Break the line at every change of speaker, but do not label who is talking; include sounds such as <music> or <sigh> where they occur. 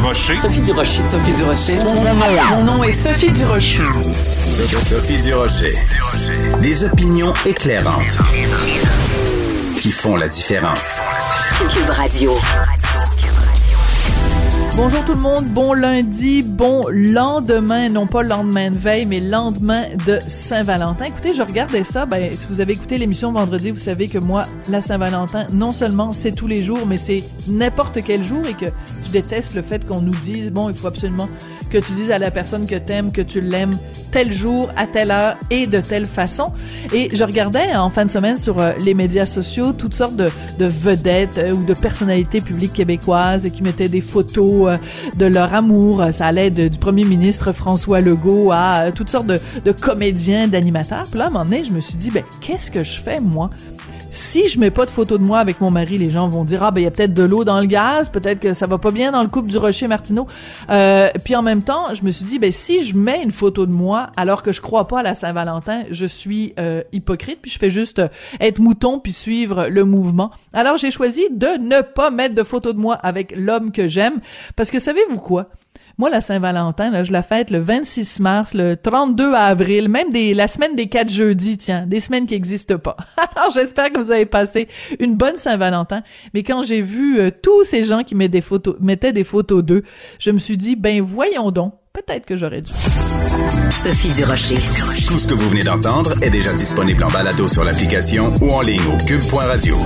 Durocher.
Sophie Durocher.
Sophie Durocher.
Mon nom est Sophie Durocher.
Sophie Durocher. Des opinions éclairantes qui font la différence.
Cube Radio.
Bonjour tout le monde, bon lundi, bon lendemain, non pas lendemain de veille, mais lendemain de Saint-Valentin. Écoutez, je regardais ça, ben, si vous avez écouté l'émission vendredi, vous savez que moi, la Saint-Valentin, non seulement c'est tous les jours, mais c'est n'importe quel jour et que déteste le fait qu'on nous dise, bon, il faut absolument que tu dises à la personne que t'aimes que tu l'aimes tel jour, à telle heure et de telle façon. Et je regardais en fin de semaine sur euh, les médias sociaux toutes sortes de, de vedettes euh, ou de personnalités publiques québécoises qui mettaient des photos euh, de leur amour. Ça allait du premier ministre François Legault à toutes sortes de, de comédiens, d'animateurs. Puis là, à un moment donné, je me suis dit, ben, qu'est-ce que je fais, moi? Si je mets pas de photo de moi avec mon mari, les gens vont dire ah ben il y a peut-être de l'eau dans le gaz, peut-être que ça va pas bien dans le couple du Rocher Martineau. Euh, puis en même temps, je me suis dit ben si je mets une photo de moi alors que je crois pas à la Saint-Valentin, je suis euh, hypocrite puis je fais juste euh, être mouton puis suivre le mouvement. Alors j'ai choisi de ne pas mettre de photo de moi avec l'homme que j'aime parce que savez-vous quoi? Moi, la Saint-Valentin, là, je la fête le 26 mars, le 32 avril, même des, la semaine des quatre jeudis, tiens, des semaines qui n'existent pas. <laughs> Alors, j'espère que vous avez passé une bonne Saint-Valentin. Mais quand j'ai vu euh, tous ces gens qui mettaient des photos, mettaient des photos d'eux, je me suis dit, ben voyons donc, peut-être que j'aurais dû.
Sophie Durocher.
Tout ce que vous venez d'entendre est déjà disponible en balado sur l'application ou en ligne au cube.radio.